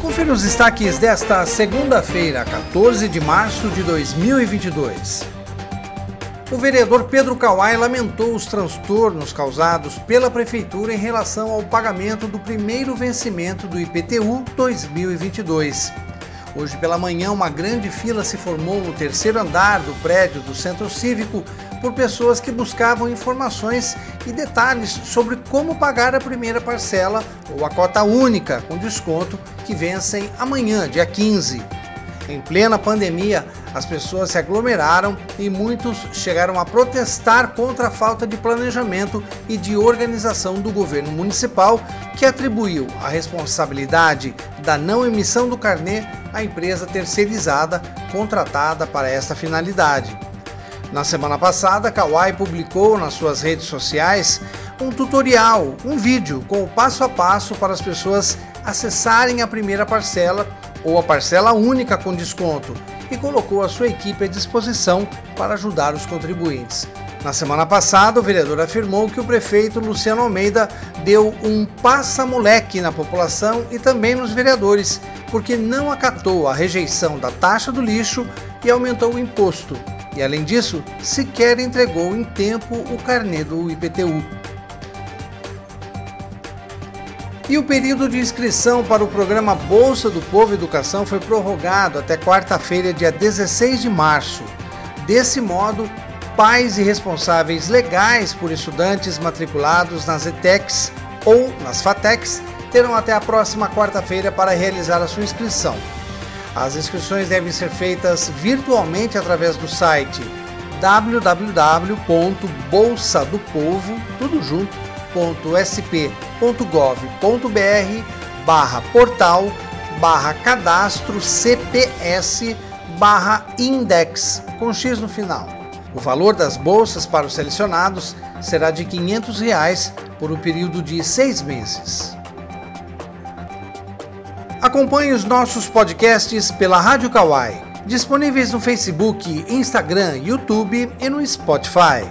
Confira os destaques desta segunda-feira, 14 de março de 2022. O vereador Pedro Kawai lamentou os transtornos causados pela prefeitura em relação ao pagamento do primeiro vencimento do IPTU 2022. Hoje pela manhã, uma grande fila se formou no terceiro andar do prédio do Centro Cívico por pessoas que buscavam informações e detalhes sobre como pagar a primeira parcela ou a cota única com desconto que vencem amanhã, dia 15. Em plena pandemia, as pessoas se aglomeraram e muitos chegaram a protestar contra a falta de planejamento e de organização do governo municipal, que atribuiu a responsabilidade da não emissão do carnê à empresa terceirizada contratada para esta finalidade. Na semana passada, Kawai publicou nas suas redes sociais um tutorial, um vídeo com o passo a passo para as pessoas acessarem a primeira parcela ou a parcela única com desconto e colocou a sua equipe à disposição para ajudar os contribuintes. Na semana passada, o vereador afirmou que o prefeito Luciano Almeida deu um passa-moleque na população e também nos vereadores, porque não acatou a rejeição da taxa do lixo e aumentou o imposto. E além disso, sequer entregou em tempo o carnê do IPTU. E o período de inscrição para o programa Bolsa do Povo Educação foi prorrogado até quarta-feira, dia 16 de março. Desse modo, pais e responsáveis legais por estudantes matriculados nas ETECs ou nas FATECs terão até a próxima quarta-feira para realizar a sua inscrição. As inscrições devem ser feitas virtualmente através do site www.bolsadopovo, www.sp.gov.br barra portal barra cadastro CPS barra index com X no final. O valor das bolsas para os selecionados será de 500 reais por um período de seis meses. Acompanhe os nossos podcasts pela Rádio Kawai, disponíveis no Facebook, Instagram, YouTube e no Spotify.